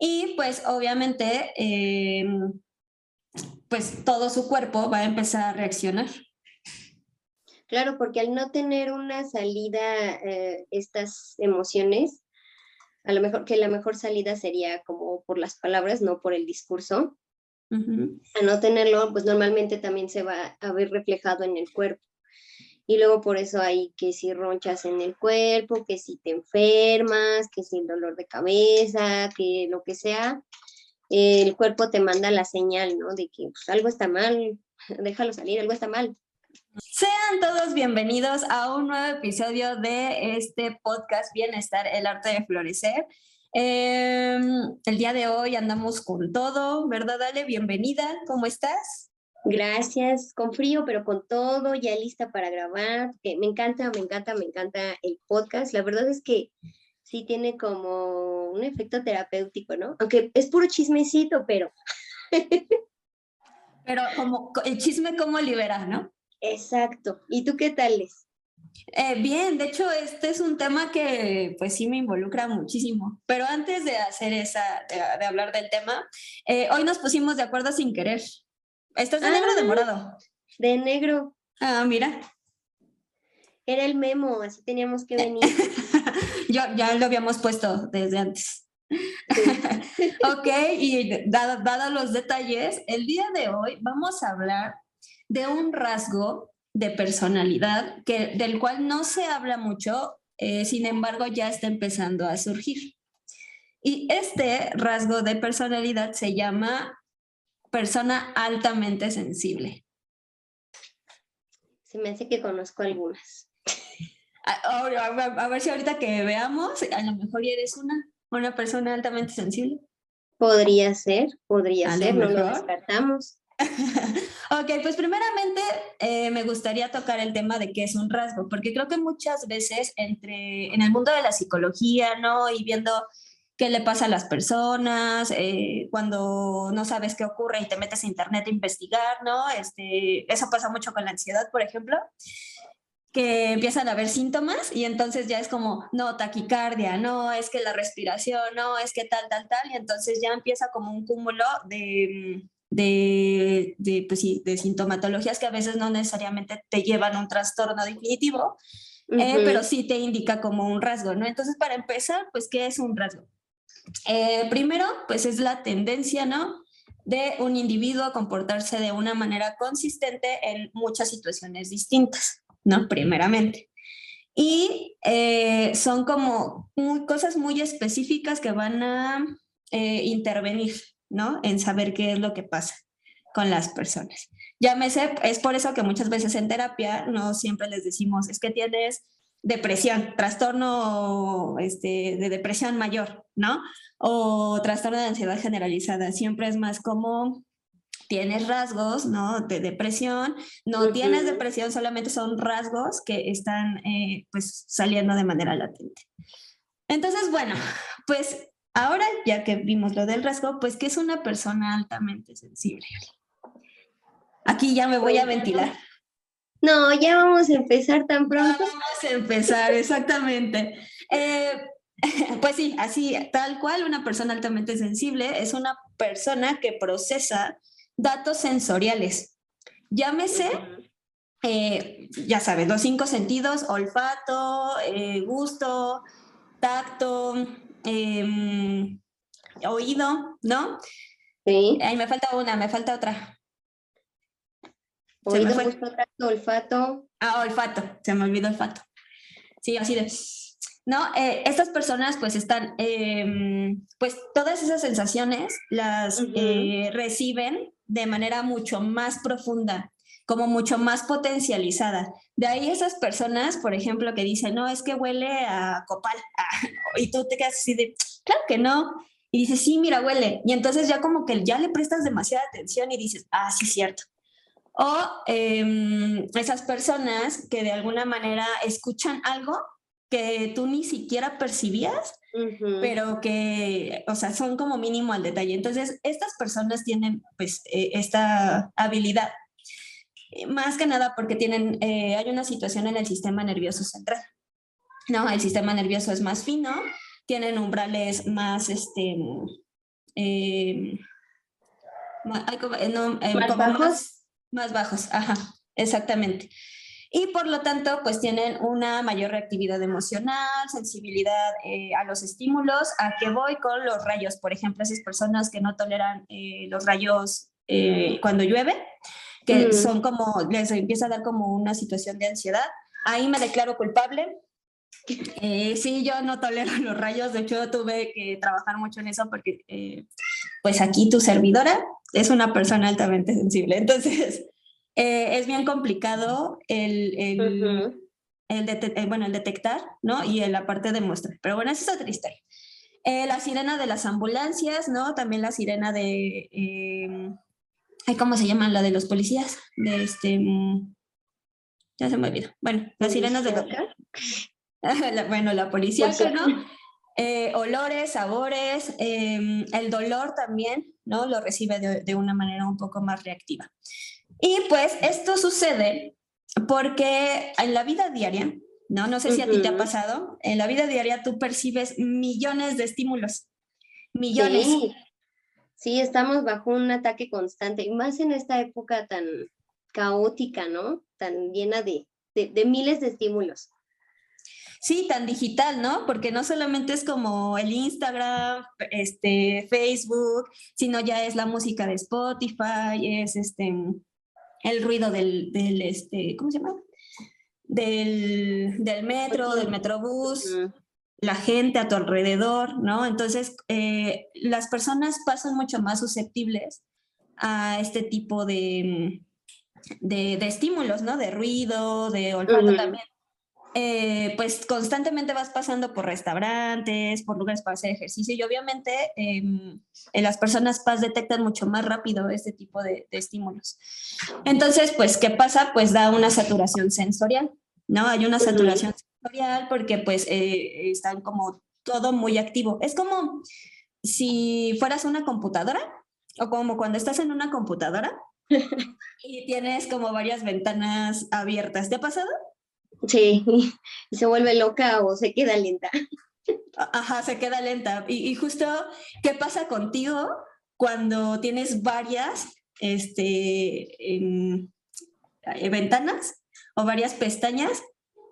Y pues obviamente, eh, pues todo su cuerpo va a empezar a reaccionar. Claro, porque al no tener una salida, eh, estas emociones, a lo mejor que la mejor salida sería como por las palabras, no por el discurso. A no tenerlo, pues normalmente también se va a ver reflejado en el cuerpo y luego por eso hay que si ronchas en el cuerpo, que si te enfermas, que si el dolor de cabeza, que lo que sea, el cuerpo te manda la señal, ¿no? De que pues, algo está mal, déjalo salir, algo está mal. Sean todos bienvenidos a un nuevo episodio de este podcast Bienestar, el arte de florecer. Em, el día de hoy andamos con todo, ¿verdad, Ale? Bienvenida, ¿cómo estás? Gracias, con frío, pero con todo, ya lista para grabar. me encanta, me encanta, me encanta el podcast. La verdad es que sí tiene como un efecto terapéutico, ¿no? Aunque es puro chismecito, pero... pero como el chisme como libera, ¿no? Exacto. ¿Y tú qué tal es? Eh, bien, de hecho este es un tema que pues sí me involucra muchísimo, pero antes de hacer esa, de, hablar del tema, eh, hoy nos pusimos de acuerdo sin querer. ¿Estás de negro o de ah, morado? De negro. Ah, mira. Era el memo, así teníamos que venir. Yo, ya lo habíamos puesto desde antes. ok, y dados los detalles, el día de hoy vamos a hablar de un rasgo de personalidad que, del cual no se habla mucho, eh, sin embargo ya está empezando a surgir. Y este rasgo de personalidad se llama persona altamente sensible? Se me hace que conozco algunas. A, ver si ahorita que veamos, a lo mejor eres una, una persona altamente sensible. Podría ser, podría ser, no lo descartamos. ok, pues primeramente eh, me gustaría tocar el tema de qué es un rasgo, porque creo que muchas veces entre, en el mundo de la psicología, ¿no? Y viendo qué le pasa a las personas, eh, cuando no sabes qué ocurre y te metes a internet a investigar, ¿no? Este, eso pasa mucho con la ansiedad, por ejemplo, que empiezan a haber síntomas y entonces ya es como, no, taquicardia, no, es que la respiración, no, es que tal, tal, tal, y entonces ya empieza como un cúmulo de, de, de, pues sí, de sintomatologías que a veces no necesariamente te llevan a un trastorno definitivo, eh, pero sí te indica como un rasgo, ¿no? Entonces, para empezar, pues, ¿qué es un rasgo? Eh, primero, pues es la tendencia, ¿no? De un individuo a comportarse de una manera consistente en muchas situaciones distintas, ¿no? Primeramente. Y eh, son como cosas muy específicas que van a eh, intervenir, ¿no? En saber qué es lo que pasa con las personas. Llámese, es por eso que muchas veces en terapia no siempre les decimos, es que tienes depresión, trastorno este, de depresión mayor, ¿no? O trastorno de ansiedad generalizada. Siempre es más como tienes rasgos, ¿no? De depresión, no tienes depresión, solamente son rasgos que están eh, pues saliendo de manera latente. Entonces, bueno, pues ahora ya que vimos lo del rasgo, pues ¿qué es una persona altamente sensible? Aquí ya me voy a ventilar. No, ya vamos a empezar tan pronto. vamos a empezar, exactamente. Eh, pues sí, así, tal cual, una persona altamente sensible es una persona que procesa datos sensoriales. Llámese, eh, ya sabes, los cinco sentidos, olfato, eh, gusto, tacto, em, oído, ¿no? Sí. Ahí me falta una, me falta otra. Oído, olfato. Ah, olfato, se me olvidó olfato. Sí, así de... ¿no? Eh, estas personas pues están, em, pues todas esas sensaciones las eh, reciben de manera mucho más profunda, como mucho más potencializada. De ahí esas personas, por ejemplo, que dicen, no, es que huele a copal, y tú te quedas así de, claro que no. Y dices, sí, mira, huele. Y entonces ya como que ya le prestas demasiada atención y dices, ah, sí, cierto. O em, esas personas que de alguna manera escuchan algo que tú ni siquiera percibías, pero que, o sea, son como mínimo al detalle. Entonces, estas personas tienen pues eh, esta habilidad, eh, más que nada porque tienen, eh, hay una situación en el sistema nervioso central. No, el sistema nervioso es más fino, tienen umbrales más, este, ¿Más bajos. más bajos, ajá, exactamente y por lo tanto pues tienen una mayor reactividad emocional, sensibilidad eh, a los estímulos, a que voy con los rayos, por ejemplo, esas personas que no toleran eh, los rayos eh, cuando llueve, que mm. son como, les empieza a dar como una situación de ansiedad, ahí me declaro culpable. sí, yo no tolero los rayos, de hecho tuve que trabajar mucho en eso porque pues aquí tu servidora es una persona altamente sensible, entonces eh, es bien complicado el, el, el, eh, bueno, el detectar, ¿no? Y la parte de muestra. Pero bueno, esa es otra historia. Eh, la sirena de las ambulancias, ¿no? También la sirena de... Eh, ¿Cómo se llama? La de los policías. De este... Mm, ya se me olvidó. Bueno, las sirenas de... la, bueno, la policía, ¿no? Olores, sabores, em, el dolor también, ¿no? Lo recibe de, de, una manera un poco más reactiva. Y pues esto sucede porque en la vida diaria, ¿no? No sé si a ti te ha pasado, en la vida diaria tú percibes millones de estímulos, millones. Sí. estamos bajo un ataque constante, y más en esta época tan caótica, ¿no? Tan llena de, de, miles de estímulos. Sí, tan digital, ¿no? Porque no solamente es como el Instagram, este, Facebook, sino ya es la música de Spotify, es este, el ruido del, del este, ¿cómo se llama? Del, del metro, del metrobús, la gente a tu alrededor, ¿no? Entonces, eh, las personas pasan mucho más susceptibles a este tipo de, de, de estímulos, ¿no? De ruido, de olfato también. Eh, pues constantemente vas pasando por restaurantes, por lugares para hacer ejercicio y obviamente em, las personas PAS detectan mucho más rápido este tipo de, estímulos. Entonces, pues, ¿qué pasa? Pues da una saturación sensorial, ¿no? Hay una saturación sensorial porque pues eh, están como todo muy activo. Es como si fueras una computadora o como cuando estás en una computadora y tienes como varias ventanas abiertas. ¿Te ha pasado? Sí, y se vuelve loca o se queda lenta. Ajá, se queda lenta. Y, justo, ¿qué pasa contigo cuando tienes varias este, eh, ventanas o varias pestañas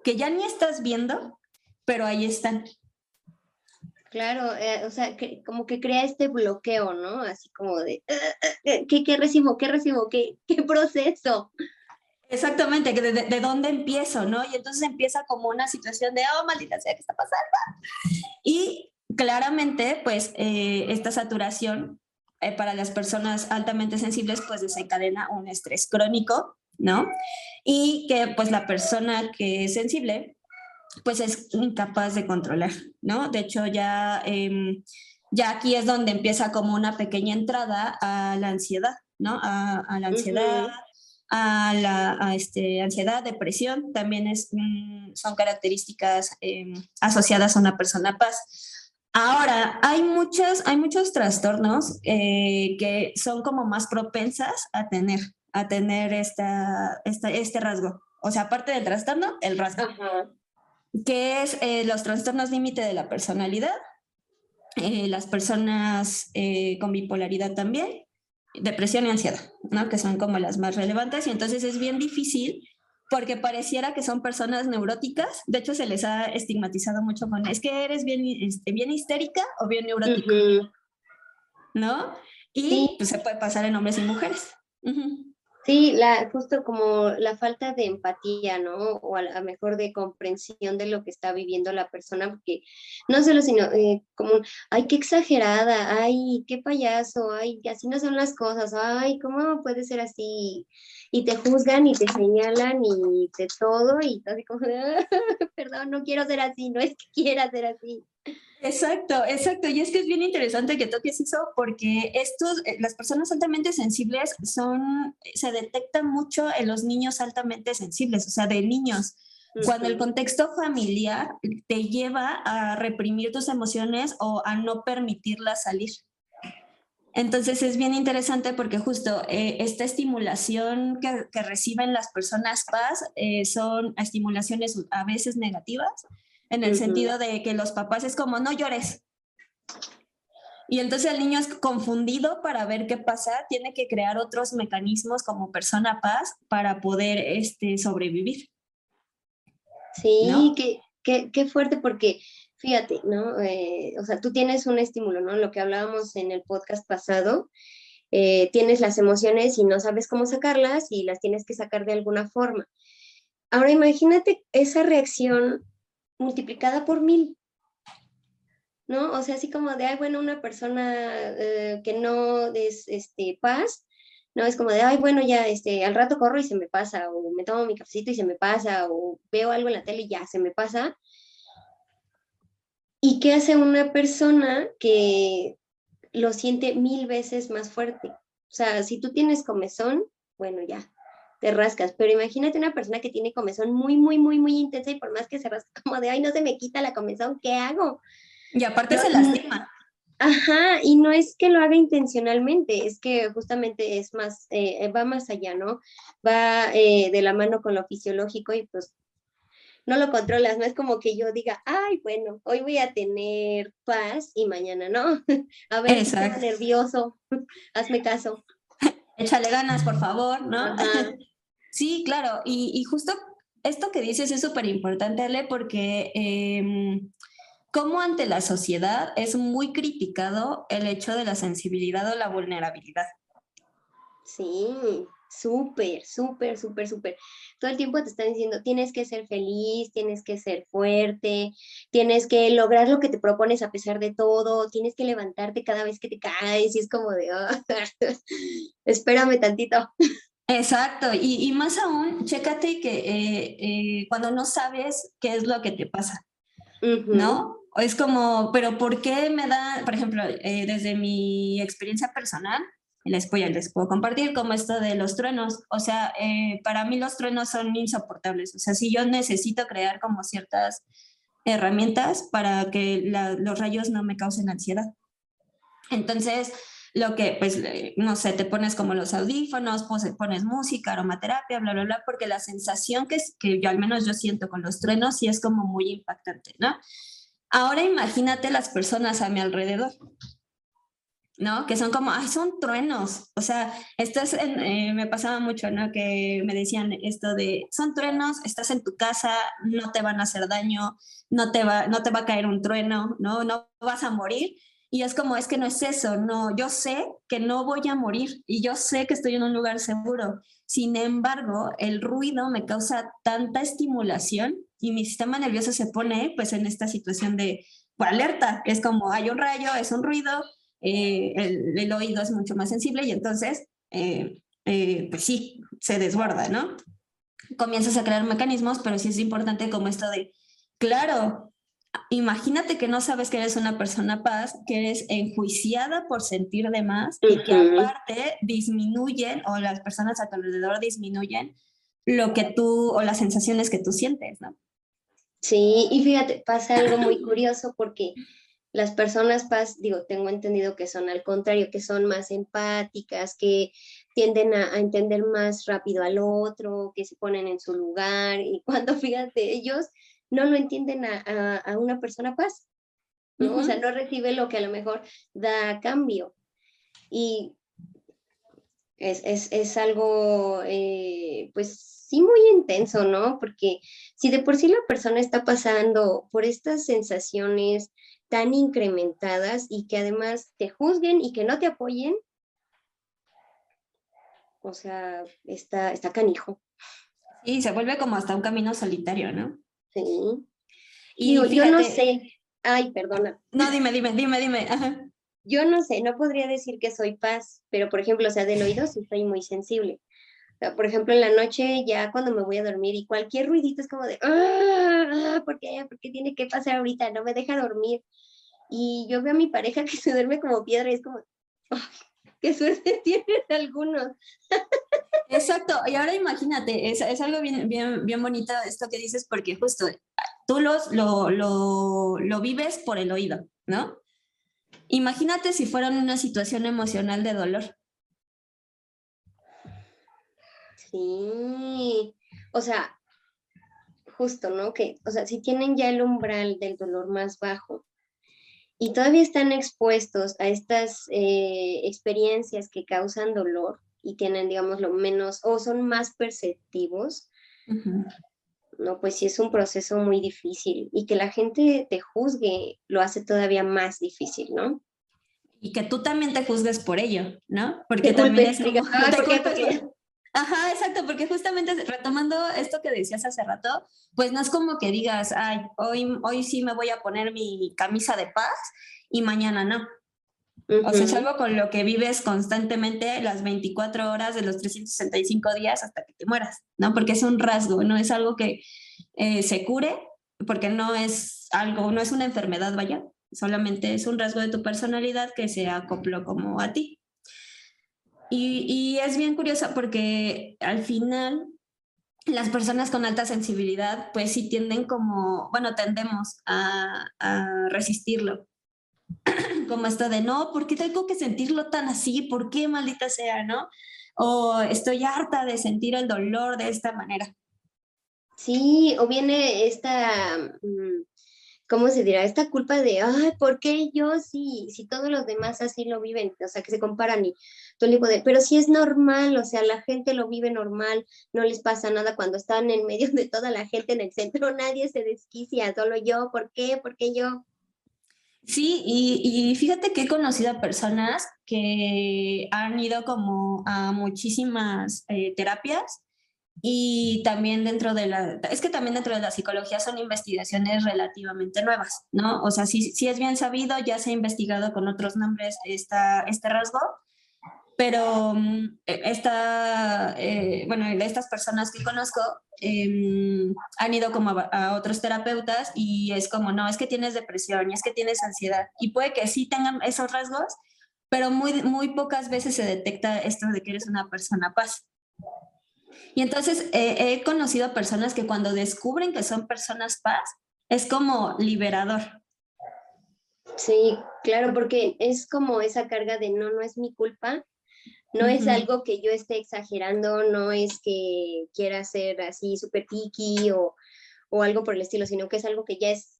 que ya ni estás viendo, pero ahí están? Claro, eh, o sea, que, como que crea este bloqueo, ¿no? Así como de, eh, ¿qué, qué recibo? ¿Qué recibo? ¿Qué, qué proceso? Exactamente, de, de, dónde empiezo, ¿no? Y entonces empieza como una situación de, oh, maldita sea, ¿qué está pasando? Y claramente, pues, eh, esta saturación eh, para las personas altamente sensibles, pues desencadena un estrés crónico, ¿no? Y que, pues, la persona que es sensible, pues es incapaz de controlar, ¿no? De hecho, ya, em, ya aquí es donde empieza como una pequeña entrada a la ansiedad, ¿no? A, la ansiedad a la este, ansiedad, depresión, también es, son características em, asociadas a una persona paz. Ahora, hay muchos, hay muchos trastornos eh, que son como más propensas a tener, a tener esta, este rasgo. O sea, aparte del trastorno, el rasgo. Que es eh, los trastornos límite de la personalidad, eh, las personas con bipolaridad también, depresión y ansiedad, ¿no? Que son como las más relevantes y entonces es bien difícil porque pareciera que son personas neuróticas, de hecho se les ha estigmatizado mucho con, es que eres bien, este, bien histérica o bien neurótico, ¿no? Y pues, se puede pasar en hombres y mujeres. Sí, la, justo como la falta de empatía, ¿no? O a lo mejor de comprensión de lo que está viviendo la persona, porque no solo, sino eh, como, ay, qué exagerada, ay, qué payaso, ay, así no son las cosas, ay, ¿cómo puede ser así? Y te juzgan y te señalan y de todo, y así como, perdón, no quiero ser así, no es que quiera ser así. Exacto, exacto. Y es que es bien interesante que toques eso porque estos, eh, las personas altamente sensibles son, se detectan mucho en los niños altamente sensibles, o sea, de niños. Cuando el contexto familiar te lleva a reprimir tus emociones o a no permitirlas salir. Entonces es bien interesante porque justo eh, esta estimulación que, que, reciben las personas paz eh, son estimulaciones a veces negativas en el sentido de que los papás es como, no llores. Y entonces el niño es confundido para ver qué pasa, tiene que crear otros mecanismos como persona paz para poder este, sobrevivir. Sí, qué, qué, fuerte porque fíjate, ¿no? Eh, o sea, tú tienes un estímulo, ¿no? Lo que hablábamos en el podcast pasado, eh, tienes las emociones y no sabes cómo sacarlas y las tienes que sacar de alguna forma. Ahora imagínate esa reacción multiplicada por mil. ¿No? O sea, así como de, ay, bueno, una persona eh, que no es este, paz, ¿no? Es como de, ay, bueno, ya, este, al rato corro y se me pasa, o me tomo mi cafecito y se me pasa, o veo algo en la tele y ya se me pasa. ¿Y qué hace una persona que lo siente mil veces más fuerte? O sea, si tú tienes comezón, bueno, ya, te rascas, pero imagínate una persona que tiene comezón muy, muy, muy, muy intensa y por más que se rasca como de, ay, no se me quita la comezón, ¿qué hago? Y aparte se lastima. Ajá, y no es que lo haga intencionalmente, es que justamente es más, eh, va más allá, ¿no? Va eh, de la mano con lo fisiológico y pues no lo controlas, no es como que yo diga, ay, bueno, hoy voy a tener paz y mañana no. A ver, estoy nervioso, hazme caso. Échale ganas, por favor, ¿no? Sí, claro, y, justo esto que dices es súper importante, Ale, porque em, como ante la sociedad es muy criticado el hecho de la sensibilidad o la vulnerabilidad. Sí, súper, súper, súper, súper. Todo el tiempo te están diciendo, tienes que ser feliz, tienes que ser fuerte, tienes que lograr lo que te propones a pesar de todo, tienes que levantarte cada vez que te caes y es como de, espérame tantito. Exacto, y, más aún, chécate que eh, eh, cuando no sabes qué es lo que te pasa, ¿no? Es como, pero ¿por qué me da, por ejemplo, eh, desde mi experiencia personal, les, les puedo compartir como esto de los truenos, o sea, para mí los truenos son insoportables, o sea, si yo necesito crear como ciertas herramientas para que los rayos no me causen ansiedad. Entonces, lo que, pues, no sé, te pones como los audífonos, pues, pones música, aromaterapia, bla, bla, bla, porque la sensación que, que yo al menos yo siento con los truenos sí es como muy impactante, ¿no? Ahora imagínate las personas a mi alrededor, ¿no? Que son como, ay, son truenos. O sea, estás en, eh, me pasaba mucho, ¿no? Que me decían esto de, son truenos, estás en tu casa, no te van a hacer daño, no te va, no te va a caer un trueno, ¿no? No vas a morir. Y es como, es que no es eso, no, yo sé que no voy a morir y yo sé que estoy en un lugar seguro. Sin embargo, el ruido me causa tanta estimulación y mi sistema nervioso se pone pues en esta situación de pues, alerta, es como hay un rayo, es un ruido, eh, el, oído es mucho más sensible y entonces, eh, eh, pues sí, se desborda, ¿no? Comienzas a crear mecanismos, pero sí es importante como esto de, claro, imagínate que no sabes que eres una persona paz, que eres enjuiciada por sentir de más y que aparte disminuyen o las personas a tu alrededor disminuyen lo que tú o las sensaciones que tú sientes, ¿no? Sí, y fíjate, pasa algo muy curioso porque las personas paz, digo, tengo entendido que son al contrario, que son más empáticas, que tienden a, a entender más rápido al otro, que se ponen en su lugar y cuando fíjate, ellos no lo entienden a, una persona paz, ¿no? O sea, no recibe lo que a lo mejor da a cambio. Y es, algo, eh, pues sí, muy intenso, ¿no? Porque si de por sí la persona está pasando por estas sensaciones tan incrementadas y que además te juzguen y que no te apoyen, o sea, está, está canijo. Sí, se vuelve como hasta un camino solitario, ¿no? Sí. Y yo no sé, ay, perdona. No, dime, dime, dime, dime. Yo no sé, no podría decir que soy paz, pero por ejemplo, o sea, del oído sí soy muy sensible. Por ejemplo, en la noche ya cuando me voy a dormir y cualquier ruidito es como de, ah, ¿por qué? ¿Por qué tiene que pasar ahorita? No me deja dormir. Y yo veo a mi pareja que se duerme como piedra y es como, qué suerte tienen algunos. Exacto, y ahora imagínate, es, es, algo bien, bien, bien bonito esto que dices, porque justo tú los, lo, lo, lo vives por el oído, ¿no? Imagínate si fueran una situación emocional de dolor. Sí, o sea, justo, ¿no? Que, o sea, si tienen ya el umbral del dolor más bajo, y todavía están expuestos a estas eh, experiencias que causan dolor y tienen, digamos, lo menos o son más perceptivos, no, pues sí es un proceso muy difícil y que la gente te juzgue lo hace todavía más difícil, ¿no? Y que tú también te juzgues por ello, ¿no? Porque también es como, Ajá, exacto, porque justamente retomando esto que decías hace rato, pues no es como que digas, ay, hoy, hoy sí me voy a poner mi camisa de paz y mañana no. O sea, es algo con lo que vives constantemente las 24 horas de los 365 días hasta que te mueras, ¿no? Porque es un rasgo, no es algo que eh, se cure, porque no es algo, no es una enfermedad, vaya, solamente es un rasgo de tu personalidad que se acopló como a ti. Y, es bien curiosa porque al final las personas con alta sensibilidad pues sí tienden como, bueno, tendemos a, resistirlo. como esto de, no, ¿por qué tengo que sentirlo tan así? ¿Por qué maldita sea, no? O estoy harta de sentir el dolor de esta manera. Sí, o viene esta, mm, ¿cómo se dirá? Esta culpa de, ay, ¿por qué yo sí? Si todos los demás así lo viven, o sea, que se comparan y todo tipo de, pero si es normal, o sea, la gente lo vive normal, no les pasa nada cuando están en medio de toda la gente en el centro, nadie se desquicia, solo yo, ¿por qué? ¿Por qué yo? Sí, y, fíjate que he conocido a personas que han ido como a muchísimas eh, terapias y también dentro de la, es que también dentro de la psicología son investigaciones relativamente nuevas, ¿no? O sea, sí, sí es bien sabido, ya se ha investigado con otros nombres esta, este rasgo, pero mm, e, esta, eh, bueno, estas personas que conozco em, han ido como a, otros terapeutas y es como, no, es que tienes depresión y es que tienes ansiedad y puede que sí tengan esos rasgos, pero muy, muy pocas veces se detecta esto de que eres una persona paz. Y entonces eh, he conocido personas que cuando descubren que son personas paz, es como liberador. Sí, claro, porque es como esa carga de no, no es mi culpa, no es algo que yo esté exagerando, no es que quiera ser así súper piqui o, o algo por el estilo, sino que es algo que ya es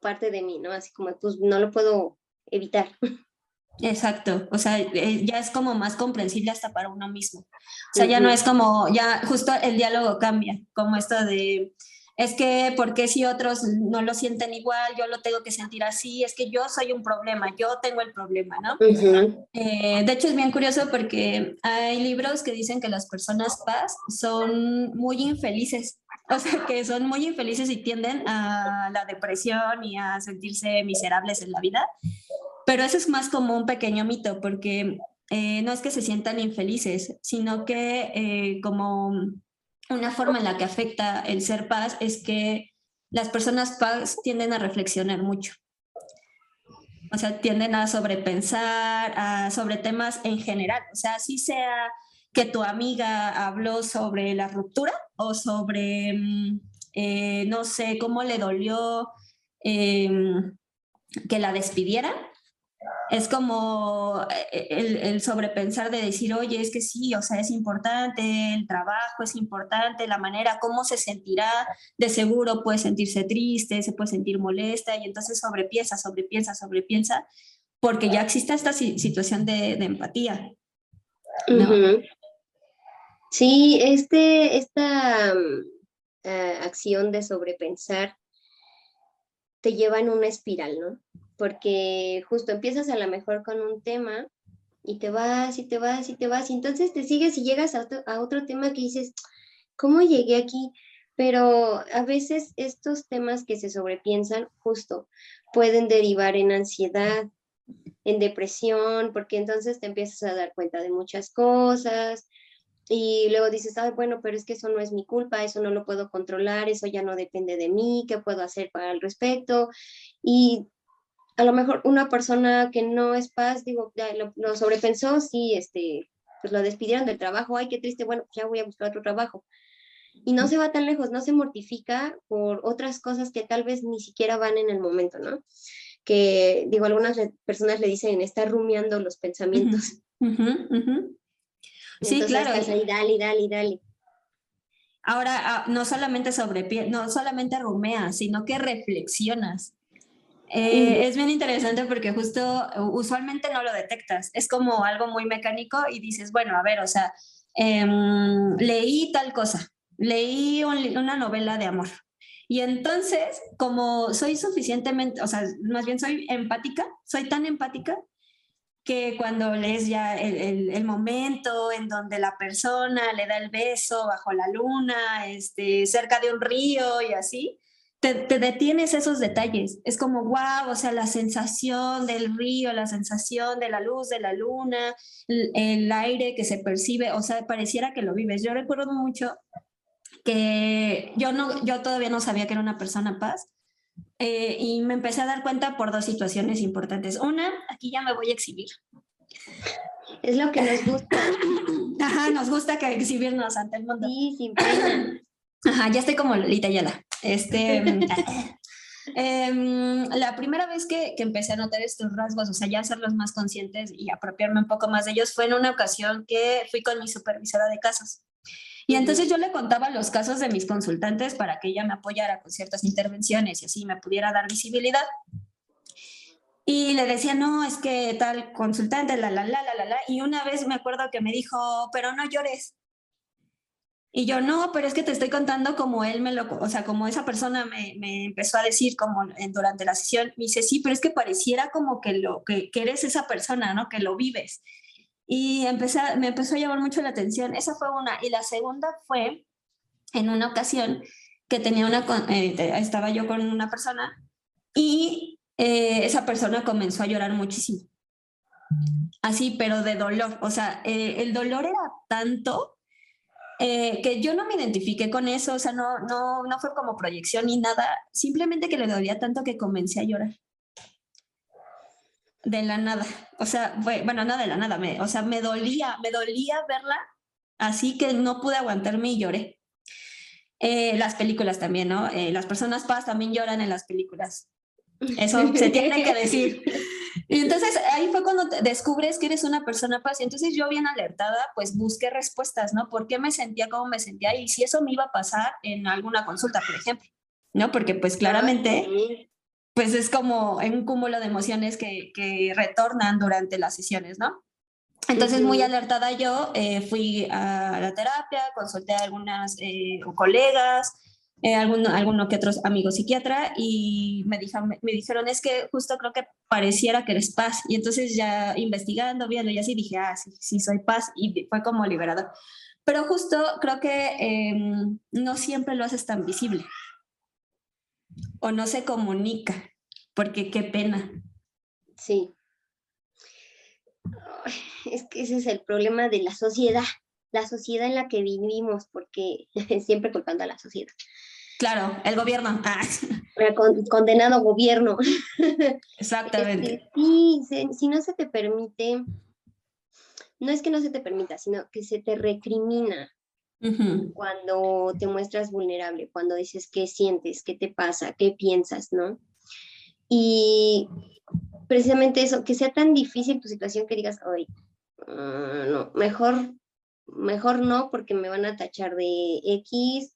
parte de mí, ¿no? Así como pues no lo puedo evitar. Exacto, o sea, eh, ya es como más comprensible hasta para uno mismo. O sea, ya no es como, ya justo el diálogo cambia, como esto de, es que porque si otros no lo sienten igual, yo lo tengo que sentir así, es que yo soy un problema, yo tengo el problema, ¿no? Eh, de hecho es bien curioso porque hay libros que dicen que las personas paz son muy infelices, o sea, que son muy infelices y tienden a la depresión y a sentirse miserables en la vida. Pero eso es más como un pequeño mito, porque eh, no es que se sientan infelices, sino que eh, como una forma en la que afecta el ser paz es que las personas paz tienden a reflexionar mucho. O sea, tienden a sobrepensar a, sobre temas en general. O sea, si sea que tu amiga habló sobre la ruptura o sobre, mm, eh, no sé, cómo le dolió em, que la despidieran, es como eh, el, el, sobrepensar de decir, oye, es que sí, o sea, es importante, el trabajo es importante, la manera, cómo se sentirá, de seguro puede sentirse triste, se puede sentir molesta, y entonces sobrepiensa, sobrepiensa, sobrepiensa, porque ya existe esta situación de, empatía. Sí, este, esta mm, eh, acción de sobrepensar te lleva en una espiral, ¿no? Porque justo empiezas a lo mejor con un tema y te vas y te vas y te vas, y entonces te sigues y llegas a otro, a otro tema que dices, ¿cómo llegué aquí? Pero a veces estos temas que se sobrepiensan justo pueden derivar en ansiedad, en depresión, porque entonces te empiezas a dar cuenta de muchas cosas y luego dices, Ay, bueno, pero es que eso no es mi culpa, eso no lo puedo controlar, eso ya no depende de mí, ¿qué puedo hacer para el respecto? Y a lo mejor una persona que no es paz, digo, lo, sobrepensó, sí, este, pues lo despidieron del trabajo, ay, qué triste, bueno, ya voy a buscar otro trabajo. Y no se va tan lejos, no se mortifica por otras cosas que tal vez ni siquiera van en el momento, ¿no? Que, digo, algunas personas le dicen, está rumiando los pensamientos. Sí, claro. Ahí, dale, dale, dale. Ahora, ah, no solamente sobre no solamente rumeas, sino que reflexionas. Eh, es bien interesante porque justo usualmente no lo detectas. Es como algo muy mecánico y dices, bueno, a ver, o sea, em, leí tal cosa, leí una novela de amor. Y entonces, como soy suficientemente, o sea, más bien soy empática, soy tan empática que cuando lees ya el, el, momento en donde la persona le da el beso bajo la luna, este, cerca de un río y así, te, detienes esos detalles. Es como, wow, o sea, la sensación del río, la sensación de la luz de la luna, el, aire que se percibe, o sea, pareciera que lo vives. Yo recuerdo mucho que yo, no, yo todavía no sabía que era una persona paz. Eh, y me empecé a dar cuenta por dos situaciones importantes. Una, aquí ya me voy a exhibir. Es lo que nos gusta. Ajá, nos gusta que exhibirnos ante el mundo. Sí, sin pena. Ajá, ya estoy como Lolita Yala. Este, em, la primera vez que, que, empecé a notar estos rasgos, o sea, ya hacerlos más conscientes y apropiarme un poco más de ellos, fue en una ocasión que fui con mi supervisora de casos. Y entonces yo le contaba los casos de mis consultantes para que ella me apoyara con ciertas intervenciones y así me pudiera dar visibilidad. Y le decía, no, es que tal consultante, la, la, la, la, la, la. Y una vez me acuerdo que me dijo, pero no llores. Y yo, no, pero es que te estoy contando como él me lo, o sea, como esa persona me, me empezó a decir como en, durante la sesión, me dice, sí, pero es que pareciera como que, lo, que, que eres esa persona, ¿no? Que lo vives. Y empecé, me empezó a llamar mucho la atención. Esa fue una. Y la segunda fue en una ocasión que tenía una, eh, estaba yo con una persona y eh, esa persona comenzó a llorar muchísimo. Así, pero de dolor. O sea, eh, el dolor era tanto eh, que yo no me identifiqué con eso, o sea, no, no, no fue como proyección ni nada, simplemente que le dolía tanto que comencé a llorar. De la nada, o sea, bueno, no de la nada, me, o sea, me dolía, me dolía verla, así que no pude aguantarme y lloré. Eh, las películas también, ¿no? Eh, las personas paz también lloran en las películas. Eso se tiene que decir. Y entonces ahí fue cuando descubres que eres una persona paz. Y entonces yo bien alertada, pues busqué respuestas, ¿no? ¿Por qué me sentía como me sentía? Y si eso me iba a pasar en alguna consulta, por ejemplo, ¿no? Porque pues claramente, pues es como un cúmulo de emociones que, que retornan durante las sesiones, ¿no? Entonces, muy alertada yo, eh, fui a la terapia, consulté a algunas eh, colegas, eh, alguno, alguno que otros amigos psiquiatra y me, dijo, me, dijeron, es que justo creo que pareciera que eres paz. Y entonces ya investigando, viendo y así dije, ah, sí, sí, soy paz y fue como liberador. Pero justo creo que em, no siempre lo haces tan visible o no se comunica, porque qué pena. Sí. Es que ese es el problema de la sociedad, la sociedad en la que vivimos, porque siempre culpando a la sociedad. Claro, el gobierno. Ah. condenado gobierno. Exactamente. Este, sí, si no se te permite, no es que no se te permita, sino que se te recrimina cuando te muestras vulnerable, cuando dices qué sientes, qué te pasa, qué piensas, ¿no? Y precisamente eso, que sea tan difícil tu situación que digas, hoy, ah, no, mejor, mejor no, porque me van a tachar de X,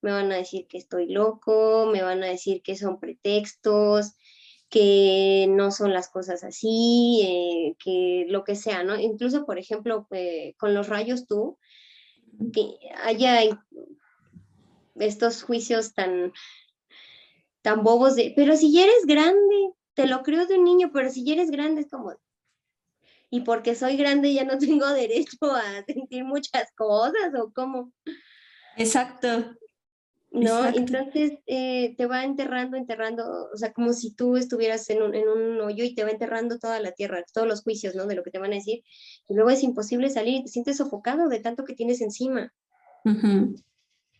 me van a decir que estoy loco, me van a decir que son pretextos, que no son las cosas así, eh, que lo que sea, ¿no? Incluso, por ejemplo, eh, con los rayos tú, que haya estos juicios tan, tan bobos de, pero si ya eres grande, te lo creo de un niño, pero si eres grande es como, y porque soy grande ya no tengo derecho a sentir muchas cosas o cómo. Exacto. ¿No? Entonces eh, te va enterrando, enterrando, o sea, como si tú estuvieras en un, en un, hoyo y te va enterrando toda la tierra, todos los juicios, ¿no? De lo que te van a decir. Y luego es imposible salir y te sientes sofocado de tanto que tienes encima.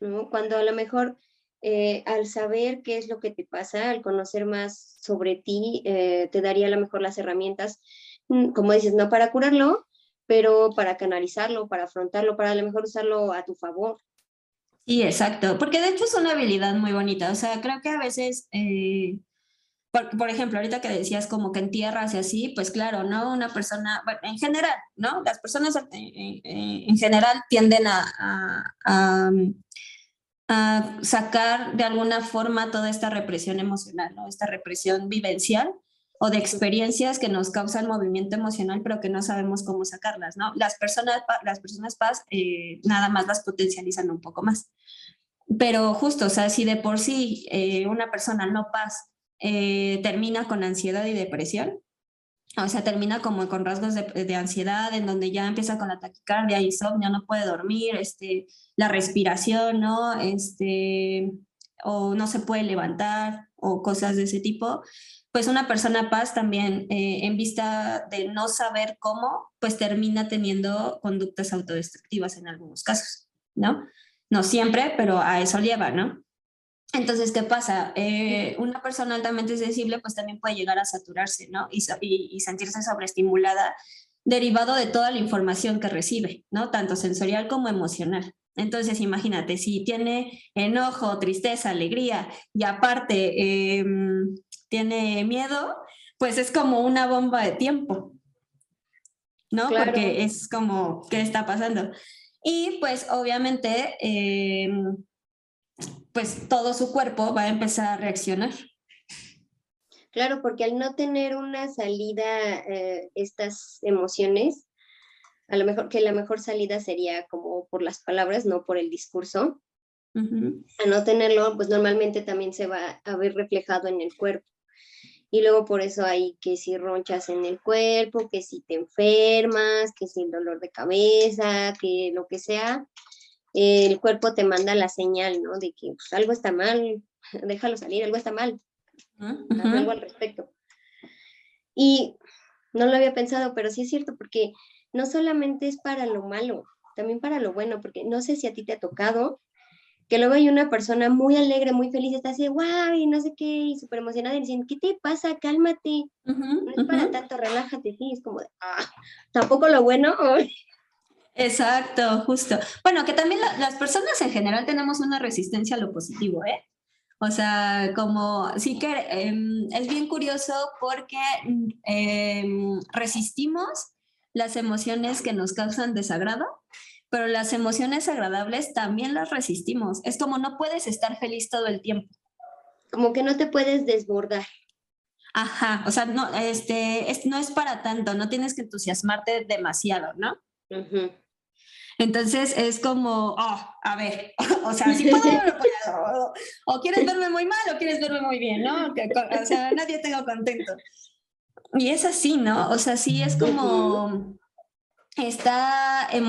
¿no? Cuando a lo mejor eh, al saber qué es lo que te pasa, al conocer más sobre ti, eh, te daría a lo mejor las herramientas, mm, como dices, no para curarlo, pero para canalizarlo, para afrontarlo, para a lo mejor usarlo a tu favor. Sí, exacto, porque de hecho es una habilidad muy bonita, o sea, creo que a veces, eh, por, ejemplo, ahorita que decías como que en tierras y así, pues claro, ¿no? Una persona, bueno, en general, ¿no? Las personas eh, eh, en general tienden a, a, a, sacar de alguna forma toda esta represión emocional, ¿no? Esta represión vivencial o de experiencias que nos causan movimiento emocional, pero que no sabemos cómo sacarlas, ¿no? Las personas, las personas paz eh, nada más las potencializan un poco más. Pero justo, o sea, si de por sí eh, una persona no paz eh, termina con ansiedad y depresión, o sea, termina como con rasgos de, de, ansiedad, en donde ya empieza con la taquicardia, insomnio, no puede dormir, este, la respiración, ¿no? Este, o no se puede levantar, o cosas de ese tipo, pues una persona paz también, eh, en vista de no saber cómo, pues termina teniendo conductas autodestructivas en algunos casos, ¿no? No siempre, pero a eso lleva, ¿no? Entonces, ¿qué pasa? Eh, una persona altamente sensible pues también puede llegar a saturarse, ¿no? Y, y, y, sentirse sobreestimulada derivado de toda la información que recibe, ¿no? Tanto sensorial como emocional. Entonces, imagínate, si tiene enojo, tristeza, alegría y aparte eh, tiene miedo, pues es como una bomba de tiempo, ¿no? Porque es como, ¿qué está pasando? Y pues obviamente, eh, pues todo su cuerpo va a empezar a reaccionar. Claro, porque al no tener una salida, eh, estas emociones, a lo mejor que la mejor salida sería como por las palabras, no por el discurso. A no tenerlo, pues normalmente también se va a ver reflejado en el cuerpo. Y luego por eso hay que si ronchas en el cuerpo, que si te enfermas, que si el dolor de cabeza, que lo que sea, el cuerpo te manda la señal, ¿no? De que pues, algo está mal, déjalo salir, algo está mal. Algo al respecto. Y no lo había pensado, pero sí es cierto, porque no solamente es para lo malo, también para lo bueno, porque no sé si a ti te ha tocado, que luego hay una persona muy alegre, muy feliz, está así, wow, y no sé qué, y súper emocionada, y dicen, ¿qué te pasa? Cálmate, no es para tanto, relájate, sí, es como de, ah, tampoco lo bueno. Exacto, justo. Bueno, que también las personas en general tenemos una resistencia a lo positivo, ¿eh? O sea, como sí que em, es bien curioso porque em, resistimos las emociones que nos causan desagrado, pero las emociones agradables también las resistimos. Es como no puedes estar feliz todo el tiempo. Como que no te puedes desbordar. Ajá, o sea, no, este, es, no es para tanto, no tienes que entusiasmarte demasiado, ¿no? Entonces es como, oh, a ver, o sea, si puedo, no puedo. O, quieres verme muy mal o quieres verme muy bien, ¿no? O sea, nadie tengo contento. Y es así, ¿no? O sea, sí es como, está en,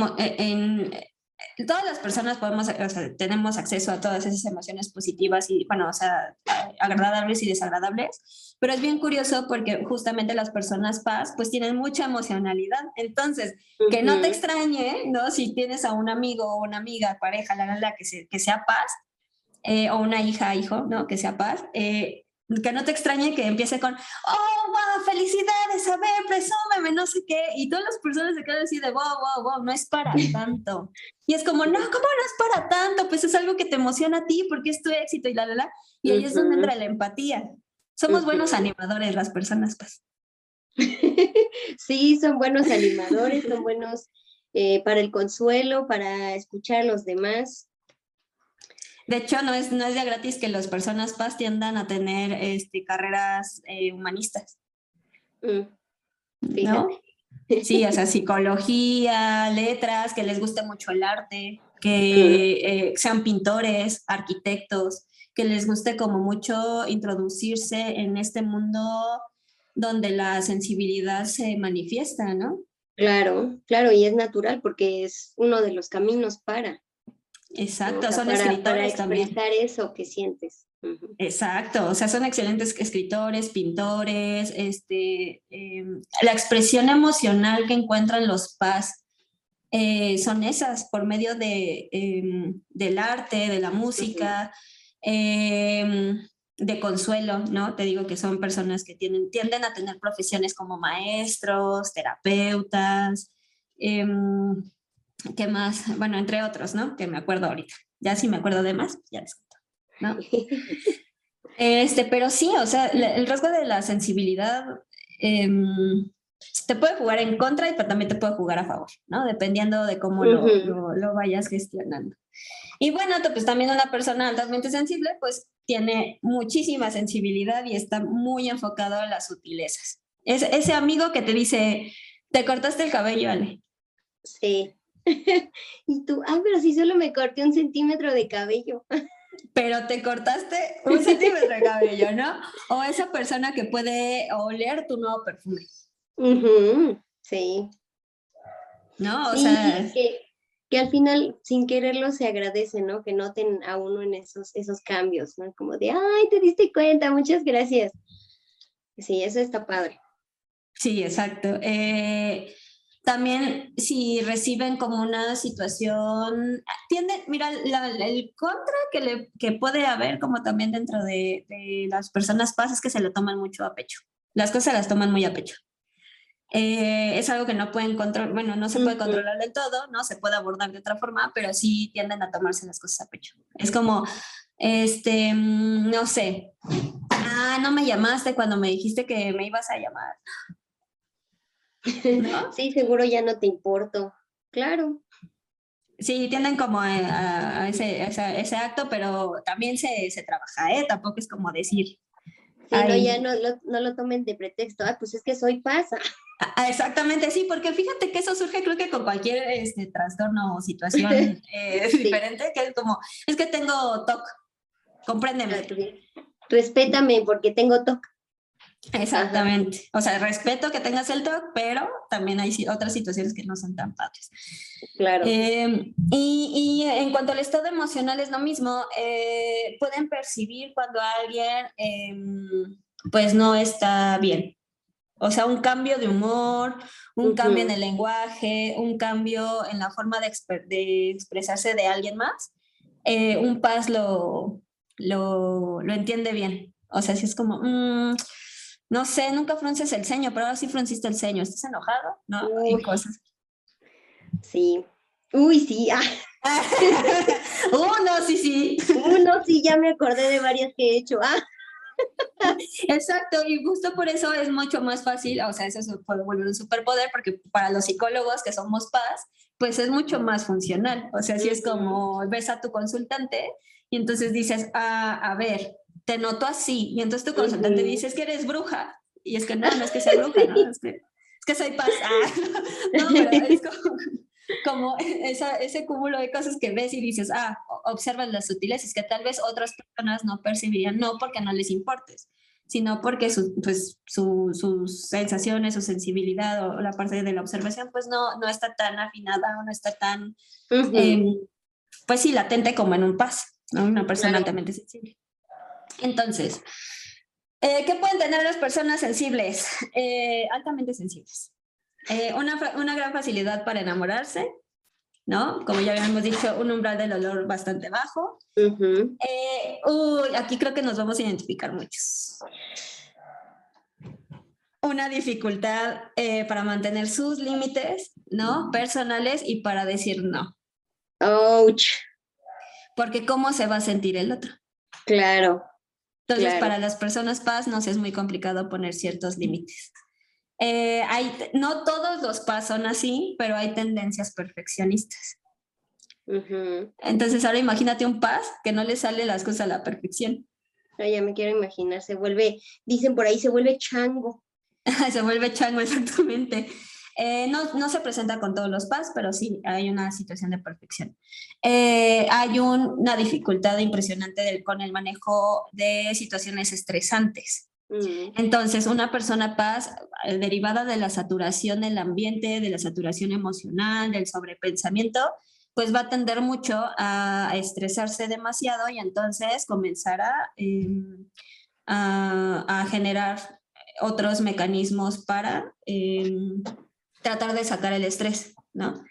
en todas las personas podemos, o sea, tenemos acceso a todas esas emociones positivas y, bueno, o sea, agradables y desagradables, pero es bien curioso porque justamente las personas paz, pues tienen mucha emocionalidad. Entonces, que no te extrañe, ¿no? Si tienes a un amigo o una amiga, pareja, la, la, la que, se, que sea paz, eh, o una hija, hijo, ¿no? Que sea paz, eh, que no te extrañe que empiece con, oh, wow, felicidades, a ver, presúmeme, no sé qué, y todas las personas se quedan así de, wow, wow, wow, no es para tanto. Y es como, no, ¿cómo no es para tanto? Pues es algo que te emociona a ti porque es tu éxito y la, la, la. Y ahí es donde entra la empatía. Somos buenos animadores las personas, pues. sí, son buenos animadores, son buenos eh, para el consuelo, para escuchar a los demás. De hecho, no es, no es ya gratis que las personas paz tiendan a tener este, carreras eh, humanistas. Mm, ¿No? Sí, o sea, psicología, letras, que les guste mucho el arte, que eh, sean pintores, arquitectos, que les guste como mucho introducirse en este mundo donde la sensibilidad se manifiesta, ¿no? Claro, claro, y es natural porque es uno de los caminos para. Exacto, son para, escritores para también. eso que sientes. Exacto, o sea, son excelentes escritores, pintores, este, em, la expresión emocional que encuentran los paz eh, son esas por medio de, em, del arte, de la música, em, de consuelo, ¿no? Te digo que son personas que tienen, tienden a tener profesiones como maestros, terapeutas, ¿qué más? Bueno, entre otros, ¿no? Que me acuerdo ahorita. Ya si me acuerdo de más, ya les cuento, ¿no? Este, pero sí, o sea, el rasgo de la sensibilidad em, te puede jugar en contra y pero también te puede jugar a favor, ¿no? Dependiendo de cómo lo, lo- lo vayas gestionando. Y bueno, pues también una persona altamente sensible, pues tiene muchísima sensibilidad y está muy enfocado en las sutilezas. Es ese amigo que te dice, te cortaste el cabello, Ale. Sí. y tú, ay, pero si solo me corté un centímetro de cabello. pero te cortaste un centímetro de cabello, ¿no? O esa persona que puede oler tu nuevo perfume, Ujú, Sí. ¿no? O Sí, sea, que, que al final, sin quererlo, se agradece, ¿no? Que noten a uno en esos, esos cambios, ¿no? Como de, ay, te diste cuenta, muchas gracias. Sí, eso está padre. sí, exacto. Eh, también si reciben como una situación, tienden, mira, la- el contra que, le, que puede haber como también dentro de, de las personas paz es que se lo toman mucho a pecho. Las cosas las toman muy a pecho. Eh, es algo que no pueden controlar, bueno, no se puede controlar del todo, no se puede abordar de otra forma, pero sí tienden a tomarse las cosas a pecho. Es como, este, mm, no sé, ah, no me llamaste cuando me dijiste que me ibas a llamar. ¿No? Sí, seguro ya no te importo. Claro. Sí, tienden como a, a- a ese, a esa- ese acto, pero también se, se trabaja, ¿eh? Tampoco es como decir, Sí, no, ya no lo, no lo tomen de pretexto. Ah, pues es que soy pasa. Ah, exactamente, sí, porque fíjate que eso surge creo que con cualquier este, trastorno o situación eh, Sí. diferente, que es como, es que tengo TOC, compréndeme. Respétame porque tengo TOC. Exactamente. O sea, respeto que tengas el TOC, pero también hay otras situaciones que no son tan padres. Claro. Eh, y, y en cuanto al estado emocional es lo mismo, eh, pueden percibir cuando alguien em, pues no está bien. O sea, un cambio de humor, un cambio en el lenguaje, un cambio en la forma de, de expresarse de alguien más. eh, un paz lo, lo, lo entiende bien. O sea, si es como, "Mm, no sé, nunca frunces el ceño, pero ahora sí frunciste el ceño, ¿estás enojado? ¿No? Uy. cosas. Sí. Uy, sí. Ah, uh, no, sí, sí. uno sí, ya me acordé de varias que he hecho. Ah, Exacto, y justo por eso es mucho más fácil, o sea, eso se puede volver un superpoder, porque para los psicólogos que somos paz, pues es mucho más funcional. O sea, si es como ves a tu consultante y entonces dices, ah, a ver, te noto así, y entonces tu consultante Ujú. dice, es que eres bruja, y es que no, no es que sea bruja, ¿no? Es que, es que soy paz. Ah, no, pero es como, como esa- ese cúmulo de cosas que ves y dices, ah, observas las sutilezas que tal vez otras personas no percibirían, no porque no les importes, sino porque su- pues, su- sus sensaciones, su sensibilidad o la parte de la observación, pues no, no está tan afinada o no está tan, ujú. em, pues sí, latente como en un paz, ¿no? Una persona Claro. altamente sensible. Entonces, eh, ¿qué pueden tener las personas sensibles? Eh, altamente sensibles. Eh, una, una gran facilidad para enamorarse, ¿no? Como ya habíamos dicho, un umbral del olor bastante bajo. Uy, aquí creo que nos vamos a identificar muchos. Una dificultad para mantener sus límites, ¿no? Personales y para decir no. Ouch. Porque ¿cómo se va a sentir el otro? Claro. Entonces, Claro. para las personas paz nos es muy complicado poner ciertos límites. Eh, hay, no todos los paz son así, pero hay tendencias perfeccionistas. Ujú. Entonces, ahora imagínate un paz que no le sale las cosas a la perfección. Ay, ya me quiero imaginar, se vuelve, dicen por ahí, se vuelve chango. se vuelve chango exactamente. Eh, no, no se presenta con todos los paz, pero sí hay una situación de perfección. Eh, hay un- una dificultad impresionante del- con el manejo de situaciones estresantes. Mm. Entonces, una persona paz, eh, derivada de la saturación del ambiente, de la saturación emocional, del sobrepensamiento, pues va a tender mucho a, estresarse demasiado y entonces comenzará em, a, generar otros mecanismos para em, tratar de sacar el estrés, ¿no?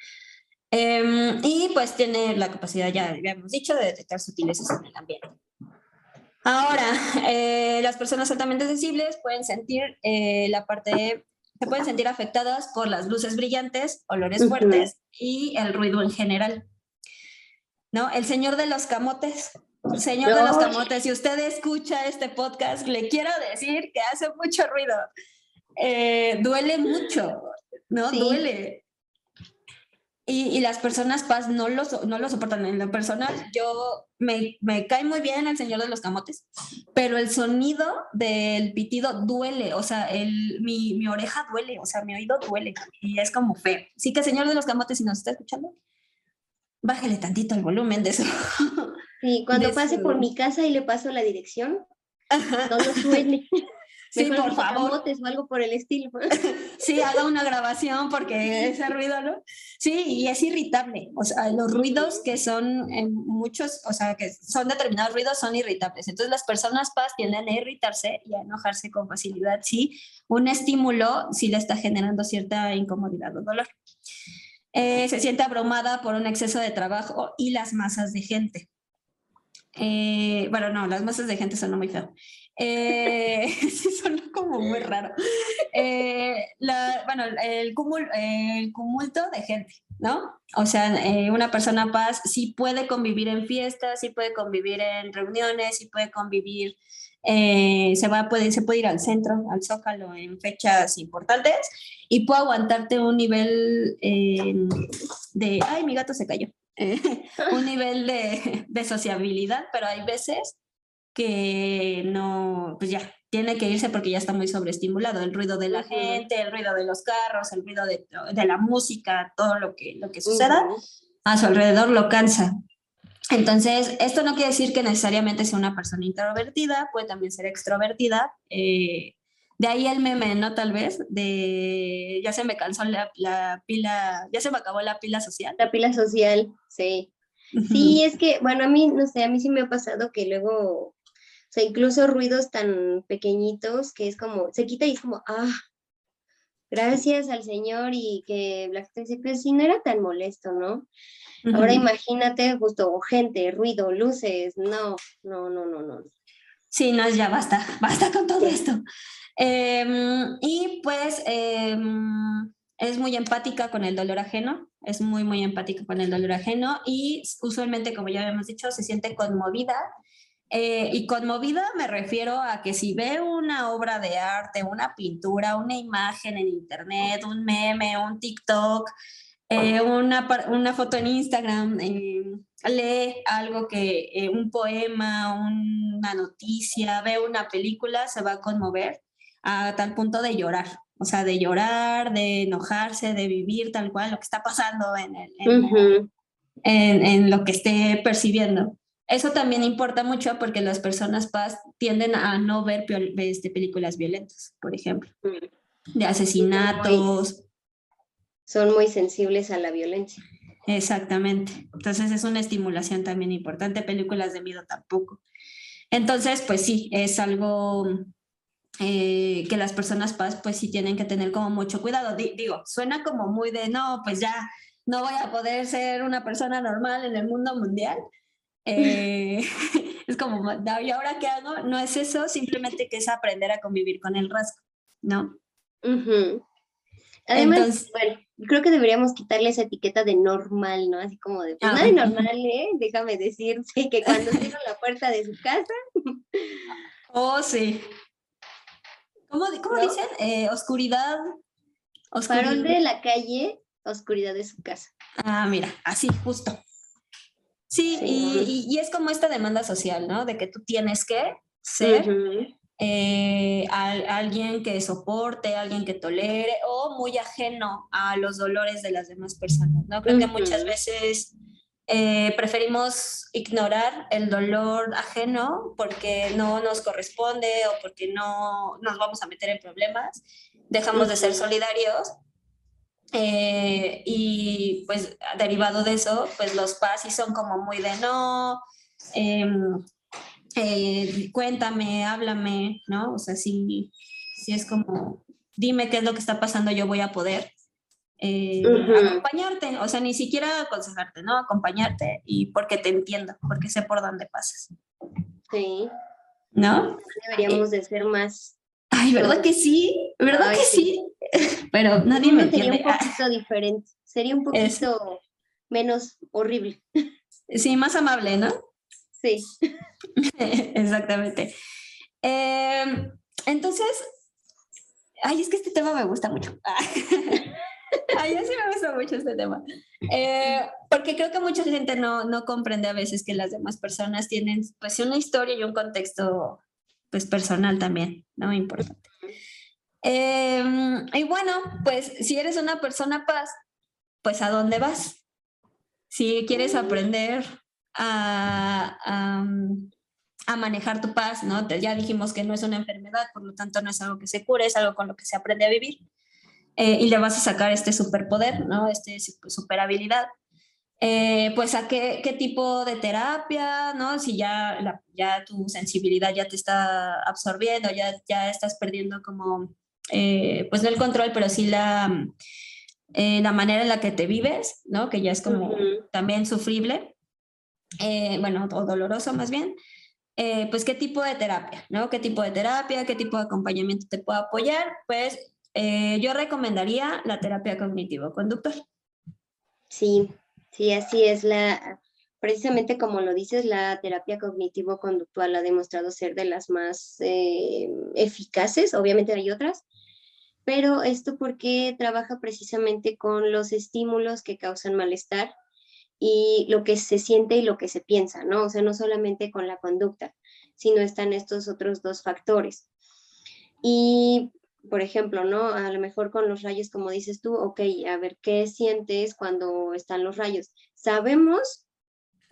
Em, y pues tiene la capacidad, ya habíamos dicho, de detectar sutilezas en el ambiente. Ahora, eh, las personas altamente sensibles pueden sentir eh, la parte, se pueden sentir afectadas por las luces brillantes, olores fuertes y el ruido en general. ¿No? El señor de los camotes. Señor de los camotes, si usted escucha este podcast, le quiero decir que hace mucho ruido. Eh, duele mucho, ¿no? Duele. Y, las personas paz no lo, no lo soportan. En lo personal, yo me, me, cae muy bien el señor de los camotes, pero el sonido del pitido duele, o sea, el, mi, mi, oreja duele, o sea, mi oído duele y es como feo. Sí que señor de los camotes, si nos está escuchando, bájale tantito el volumen de eso. Sí, cuando pase por mi casa y le paso la dirección, todo suene. Sí, por favor. o algo por el estilo. Sí, haga una grabación porque ese ruido, ¿no? Sí, y es irritable. O sea, los ruidos que son en muchos, o sea, que son determinados ruidos son irritables. Entonces las personas paz tienden a irritarse y a enojarse con facilidad si un estímulo sí le está generando cierta incomodidad o dolor. Eh, se siente abrumada por un exceso de trabajo y las masas de gente. Eh, bueno, no, las masas de gente son muy feo. Eh, sí, son como muy raro. Eh, bueno, el, el cumulto de gente, ¿no? O sea, eh, una persona paz sí puede convivir en fiestas, sí puede convivir en reuniones, sí puede convivir, se, va, puede, se puede ir al centro, al zócalo en fechas importantes y puede aguantarte un nivel de, ay, mi gato se cayó, un nivel de, de sociabilidad, pero hay veces que no, pues ya, tiene que irse porque ya está muy sobreestimulado. El ruido de la gente, el ruido de los carros, el ruido de, de la música, todo lo que, lo que suceda a su alrededor lo cansa. Entonces, esto no quiere decir que necesariamente sea una persona introvertida, puede también ser extrovertida. Eh, de ahí el meme, ¿no? Tal vez, de ya se me cansó la, la, pila, ya se me acabó la pila social. La pila social, sí. Sí, es que, bueno, a mí, no sé, a mí sí me ha pasado que luego o sea, incluso ruidos tan pequeñitos que es como, se quita y es como, ah, gracias al Señor y que la gente dice, pues sí, no era tan molesto, ¿no? Ahora imagínate justo gente, ruido, luces, no, no, no, no, no. Sí, no, ya basta, basta con todo esto. Em, y pues em, es muy empática con el dolor ajeno, es muy, muy empática con el dolor ajeno y usualmente, como ya habíamos dicho, se siente conmovida eh, y conmovida me refiero a que si ve una obra de arte, una pintura, una imagen en internet, un meme, un TikTok, eh, una, una, foto en Instagram, eh, lee algo que, un poema, una noticia, ve una película, se va a conmover a tal punto de llorar. O sea, de llorar, de enojarse, de vivir tal cual lo que está pasando en, en, en lo que esté percibiendo. Eso también importa mucho porque las personas paz tienden a no ver este, películas violentas, por ejemplo, mm. de asesinatos. Son muy sensibles a la violencia. Exactamente. Entonces es una estimulación también importante. Películas de miedo tampoco. Entonces, pues sí, es algo eh, que las personas paz, pues sí tienen que tener como mucho cuidado. digo, suena como muy de, no, pues ya no voy a poder ser una persona normal en el mundo mundial, eh, es como, ¿y ahora qué hago? No es eso, simplemente que es aprender a convivir con el rasgo, ¿no? Además, bueno, creo que deberíamos quitarle esa etiqueta de normal, ¿no? Así como de, pues, ah, nada normal, ¿eh? Déjame decirte que cuando cierro la puerta de su casa. oh, sí. ¿Cómo, cómo dicen? Eh, oscuridad. oscuridad. de la calle, oscuridad de su casa. Ah, mira, así, justo. Sí, y, es como esta demanda social, ¿no? De que tú tienes que ser eh, alguien que soporte, alguien que tolere o muy ajeno a los dolores de las demás personas, ¿no? Creo que muchas veces eh, preferimos ignorar el dolor ajeno porque no nos corresponde o porque no nos vamos a meter en problemas, dejamos de ser solidarios eh, y pues derivado de eso, pues los pasis son como muy de no, em, eh, cuéntame, háblame, ¿no? O sea, si, si es como, dime qué es lo que está pasando, yo voy a poder. Eh, acompañarte, o sea, ni siquiera aconsejarte, ¿no? Acompañarte y porque te entiendo, porque sé por dónde pasas. Sí. ¿No? Deberíamos de ser más. Ay, ¿verdad que sí? ¿Verdad que sí? Pero nadie me entiende. Sería un poquito diferente, sería un poquito menos horrible. Sí, más amable, ¿no? Sí. Exactamente. Em, entonces, ay, es que este tema me gusta mucho. Ay, sí me gusta mucho este tema. Eh, porque creo que mucha gente no, no comprende a veces que las demás personas tienen pues una historia y un contexto pues personal también, ¿no? Importante. Em, y bueno, pues si eres una persona paz, pues ¿a dónde vas? Si quieres aprender a, a, manejar tu paz, ¿no? Ya dijimos que no es una enfermedad, por lo tanto no es algo que se cure, es algo con lo que se aprende a vivir. Eh, y le vas a sacar este superpoder, ¿no? Este super habilidad. Eh, pues a qué, qué, tipo de terapia, ¿no? Si ya, la, ya tu sensibilidad ya te está absorbiendo, ya, ya estás perdiendo como, eh, pues no el control, pero sí la, la manera en la que te vives, ¿no? Que ya es como también sufrible, bueno, o doloroso más bien. pues qué tipo de terapia, ¿no? ¿Qué tipo de terapia, qué tipo de acompañamiento te puede apoyar? Pues eh, yo recomendaría la terapia cognitivo-conductual. Sí, sí, así es. La, precisamente como lo dices, la terapia cognitivo-conductual ha demostrado ser de las más eh, eficaces, obviamente hay otras, pero esto porque trabaja precisamente con los estímulos que causan malestar y lo que se siente y lo que se piensa, ¿no? O sea, no solamente con la conducta, sino están estos otros dos factores. Y por ejemplo, ¿no? A lo mejor con los rayos, como dices tú, ok, a ver, ¿qué sientes cuando están los rayos? Sabemos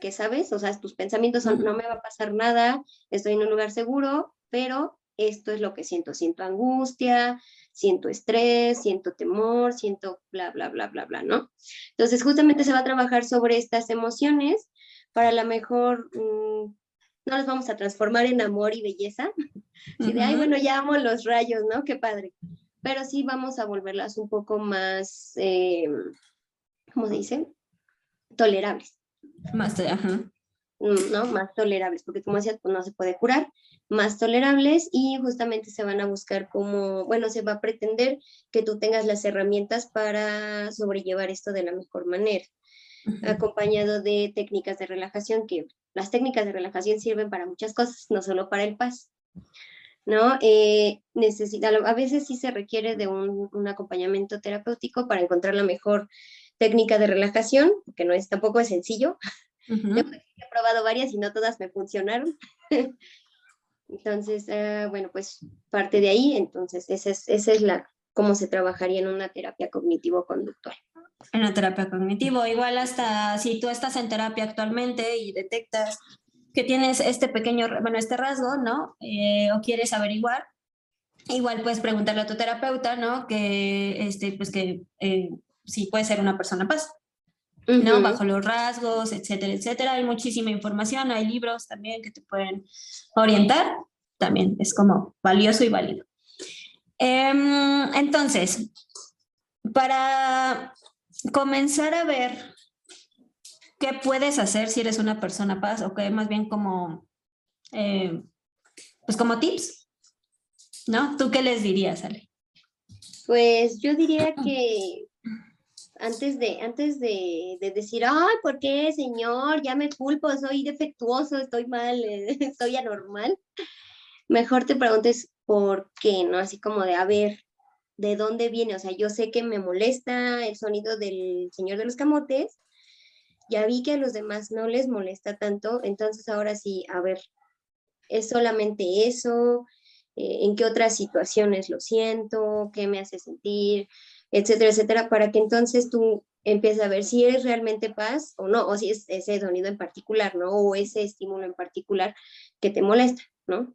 que sabes, o sea, tus pensamientos son, no me va a pasar nada, estoy en un lugar seguro, pero esto es lo que siento, siento angustia, siento estrés, siento temor, siento bla, bla, bla, bla, bla, ¿no? Entonces, justamente se va a trabajar sobre estas emociones para la mejor mm, no los vamos a transformar en amor y belleza. y de, ay, bueno, ya amo los rayos, ¿no? Qué padre. Pero sí vamos a volverlas un poco más, eh, ¿cómo se dice? Tolerables. Más, ajá. Mm, ¿no? Más tolerables, porque como decía, pues no se puede curar, más tolerables y justamente se van a buscar como, bueno, se va a pretender que tú tengas las herramientas para sobrellevar esto de la mejor manera acompañado de técnicas de relajación, que las técnicas de relajación sirven para muchas cosas, no solo para el paz. ¿no? Eh, necesita, a veces sí se requiere de un, un, acompañamiento terapéutico para encontrar la mejor técnica de relajación, que no es tampoco es sencillo. He probado varias y no todas me funcionaron. entonces, uh, bueno, pues parte de ahí, entonces esa es, esa es la, cómo se trabajaría en una terapia cognitivo-conductual en la terapia cognitivo. Igual hasta si tú estás en terapia actualmente y detectas que tienes este pequeño, bueno, este rasgo, ¿no? Eh, o quieres averiguar, igual puedes preguntarle a tu terapeuta, ¿no? Que, este, pues que eh, sí puede ser una persona paz, ¿no? Bajo los rasgos, etcétera, etcétera. Hay muchísima información, hay libros también que te pueden orientar. También es como valioso y válido. Em, entonces, para comenzar a ver qué puedes hacer si eres una persona paz o que más bien como, eh, pues como tips, ¿no? ¿Tú qué les dirías, Ale? Pues yo diría que antes de, antes de, decir, ay, ¿por qué, señor? Ya me culpo, soy defectuoso, estoy mal, estoy anormal. Mejor te preguntes por qué, ¿no? Así como de, a ver, de dónde viene. O sea, yo sé que me molesta el sonido del Señor de los Camotes. Ya vi que a los demás no les molesta tanto. Entonces ahora sí, a ver, ¿es solamente eso? Eh, ¿En qué otras situaciones lo siento? ¿Qué me hace sentir? Etcétera, etcétera, para que entonces tú empieza a ver si es realmente paz o no, o si es ese sonido en particular, ¿no? O ese estímulo en particular que te molesta, ¿no?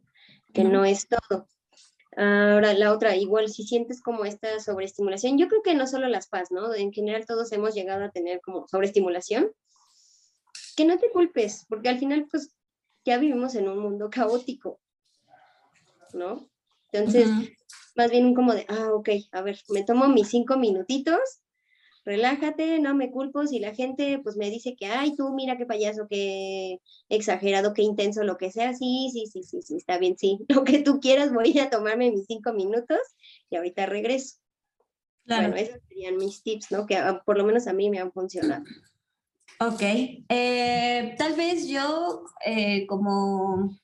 Que no es todo. Ahora, la otra, igual, si sientes como esta sobreestimulación, yo creo que no solo las paz, ¿no? En general todos hemos llegado a tener como sobreestimulación. Que no te culpes, porque al final, pues, ya vivimos en un mundo caótico, ¿no? Entonces, más bien como de, ah, ok, a ver, me tomo mis cinco minutitos, relájate, no me culpo si la gente pues me dice que, ay, tú mira qué payaso, qué exagerado, qué intenso, lo que sea, sí, sí, sí, sí, sí, está bien, sí, lo que tú quieras, voy a tomarme mis cinco minutos y ahorita regreso. Claro. Bueno, esos serían mis tips, ¿no? Que ah, por lo menos a mí me han funcionado. Ok, eh, tal vez yo eh, como,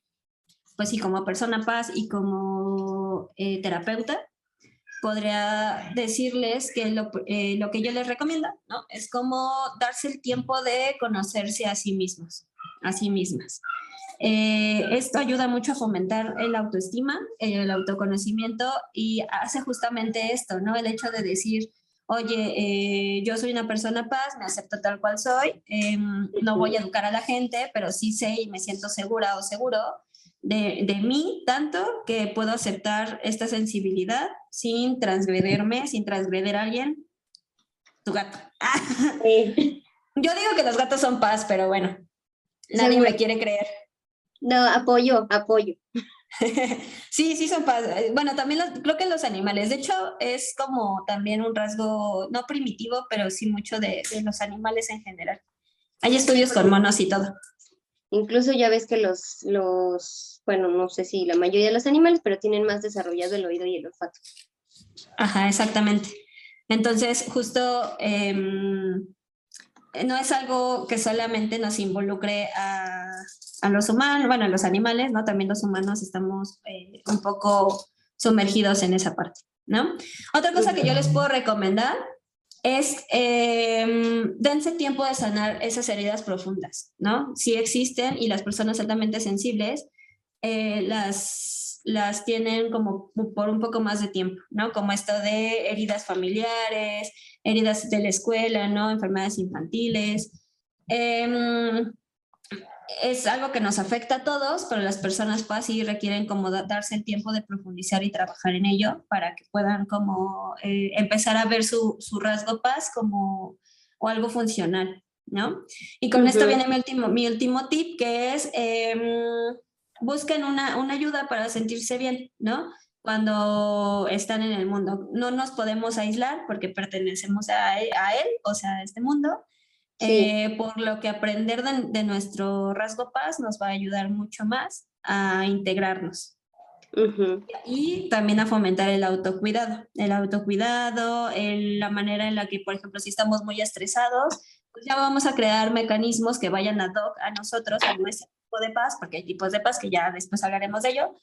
pues sí, como persona paz y como eh, terapeuta, podría decirles que lo, lo, que yo les recomiendo, ¿no? Es como darse el tiempo de conocerse a sí mismos, a sí mismas. esto ayuda mucho a fomentar el autoestima, el autoconocimiento y hace justamente esto, ¿no? El hecho de decir, oye, eh, yo soy una persona paz, me acepto tal cual soy, em, no voy a educar a la gente, pero sí sé y me siento segura o seguro de, de, mí tanto que puedo aceptar esta sensibilidad sin transgredirme, sin transgredir a alguien. Tu gato. Yo digo que los gatos son paz, pero bueno, nadie me quiere creer. No, apoyo, apoyo. sí, sí son padres. Bueno, también creo que los animales. De hecho, es como también un rasgo, no primitivo, pero sí mucho de, los animales en general. Hay estudios con monos y todo. Incluso ya ves que los, los, bueno, no sé si la mayoría de los animales, pero tienen más desarrollado el oído y el olfato. Ajá, exactamente. Entonces, justo em, no es algo que solamente nos involucre a a los humanos, bueno, a los animales, ¿no? También los humanos estamos eh, un poco sumergidos en esa parte, ¿no? Otra cosa que yo les puedo recomendar es eh, dense tiempo de sanar esas heridas profundas, ¿no? Si existen y las personas altamente sensibles eh, las, las tienen como por un poco más de tiempo, ¿no? Como esto de heridas familiares, heridas de la escuela, ¿no? Enfermedades infantiles. Eh, es algo que nos afecta a todos, pero las personas pues sí requieren como darse el tiempo de profundizar y trabajar en ello para que puedan como eh, empezar a ver su, su, rasgo paz como o algo funcional, ¿no? Y con esto viene mi último, mi último tip, que es em, busquen una, una ayuda para sentirse bien, ¿no? cuando están en el mundo. No nos podemos aislar porque pertenecemos a, a él, o sea, a este mundo, eh, por lo que aprender de, nuestro rasgo paz nos va a ayudar mucho más a integrarnos. Y también a fomentar el autocuidado. El autocuidado, la manera en la que, por ejemplo, si estamos muy estresados, pues ya vamos a crear mecanismos que vayan ad hoc a nosotros, a nuestro tipo de paz, porque hay tipos de paz que ya después hablaremos de ello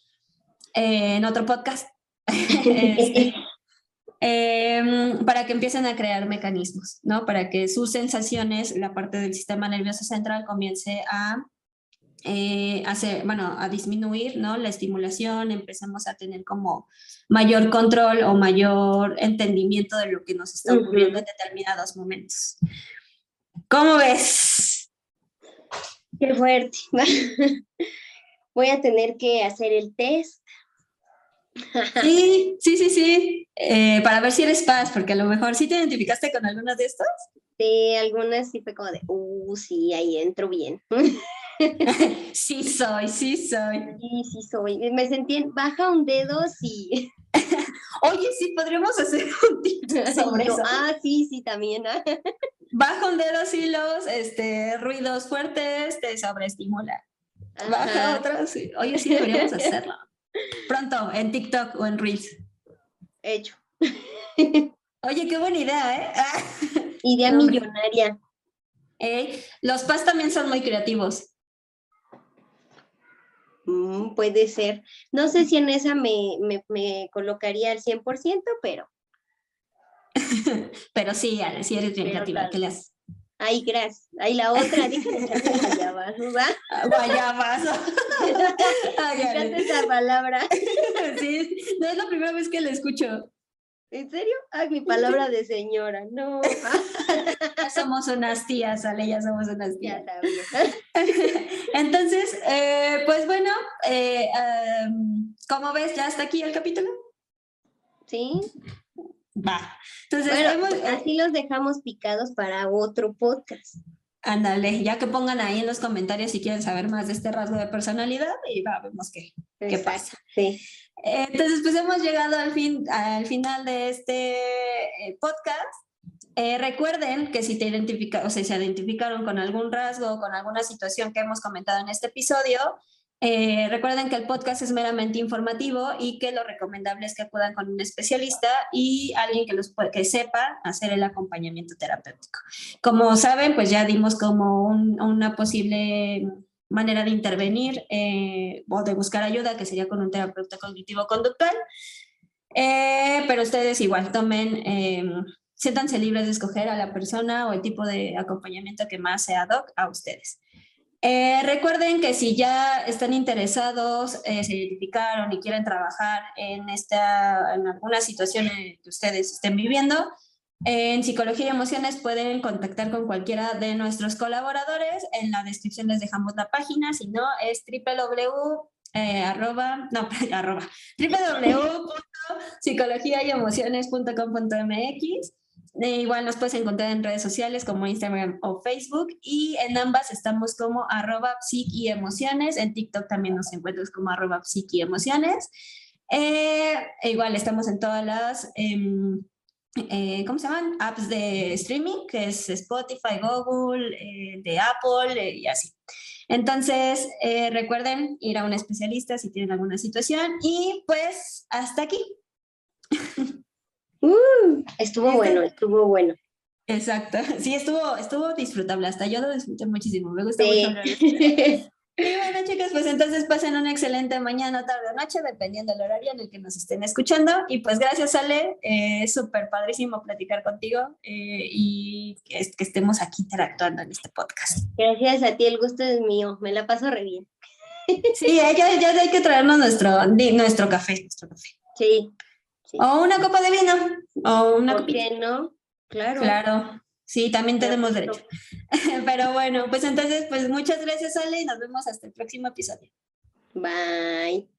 eh, en otro podcast. este, Em, para que empiecen a crear mecanismos, ¿no? Para que sus sensaciones, la parte del sistema nervioso central comience a eh, hacer, bueno, a disminuir, ¿no? La estimulación, empecemos a tener como mayor control o mayor entendimiento de lo que nos está ocurriendo en determinados momentos. ¿Cómo ves? Qué fuerte. Voy a tener que hacer el test Sí, sí, sí, sí. Eh, para ver si eres paz, porque a lo mejor sí te identificaste con algunas de estas. Sí, algunas sí fue como de, uh, sí, ahí entro bien. sí soy, sí soy. Sí, sí soy. Me sentí en baja un dedo, sí. Oye, sí, podríamos hacer un tip sobre eso. Ah, sí, sí, también. Baja un dedo, sí, los este, ruidos fuertes te sobreestimula. Baja otro, sí. Oye, sí, deberíamos hacerlo. Pronto, en TikTok o en Reels. Hecho. Oye, qué buena idea, ¿eh? idea millonaria. los PAS también son muy creativos. Mm, puede ser. No sé si en esa me, me, colocaría al 100%, pero. pero sí, sí eres bien creativa. ¿Qué le haces? Ay, gracias. Ay, la otra, déjame guayabas, ¿verdad? Guayabas. Ay, esa palabra. sí, no es la primera vez que la escucho. ¿En serio? Ay, mi palabra de señora, no. somos unas tías, Ale, ya somos unas tías. Ya Entonces, eh, pues bueno, eh, ¿cómo ves? ¿Ya está aquí el capítulo? Sí. Va. Entonces, eh, así los dejamos picados para otro podcast. Ándale, ya que pongan ahí en los comentarios si quieren saber más de este rasgo de personalidad y va, vemos qué, qué pasa. Sí. Entonces, pues hemos llegado al, fin, al final de este eh, podcast. Eh, recuerden que si te identifica, o sea, se identificaron con algún rasgo o con alguna situación que hemos comentado en este episodio, eh, recuerden que el podcast es meramente informativo y que lo recomendable es que acudan con un especialista y alguien que, los, que sepa hacer el acompañamiento terapéutico. Como saben, pues ya dimos como una posible manera de intervenir eh, o de buscar ayuda, que sería con un terapeuta cognitivo-conductual. Eh, pero ustedes igual tomen, em, siéntanse libres de escoger a la persona o el tipo de acompañamiento que más sea ad hoc a ustedes. Eh, recuerden que si ya están interesados, se identificaron y quieren trabajar en, esta, en alguna situación que ustedes estén viviendo, en Psicología y Emociones pueden contactar con cualquiera de nuestros colaboradores. En la descripción les dejamos la página, si no es www. Eh, arroba, no, arroba, www.psicologiayemociones.com.mx eh, igual nos puedes encontrar en redes sociales como Instagram o Facebook y en ambas estamos como arroba emociones. En TikTok también nos encuentras como arroba emociones. Eh, e igual estamos en todas las... Em, eh, ¿cómo se llaman? Apps de streaming, que es Spotify, Google, eh, de Apple eh, y así. Entonces, recuerden ir a un especialista si tienen alguna situación y pues hasta aquí. Uh, estuvo bueno, estuvo bueno. Exacto, sí, estuvo, estuvo disfrutable, hasta yo lo disfruté muchísimo, me gusta mucho Y bueno, chicas, pues entonces pasen una excelente mañana, tarde o noche, dependiendo del horario en el que nos estén escuchando. Y pues gracias, Ale. Eh, es súper padrísimo platicar contigo eh, y que, estemos aquí interactuando en este podcast. Gracias a ti, el gusto es mío. Me la paso re bien. Sí, ya, ya hay que traernos nuestro, nuestro café, nuestro café. Sí, O una copa de vino. O una ¿Por qué no? Claro. Claro. Sí, también tenemos derecho. Pero bueno, pues entonces, pues muchas gracias, Ale, y nos vemos hasta el próximo episodio. Bye.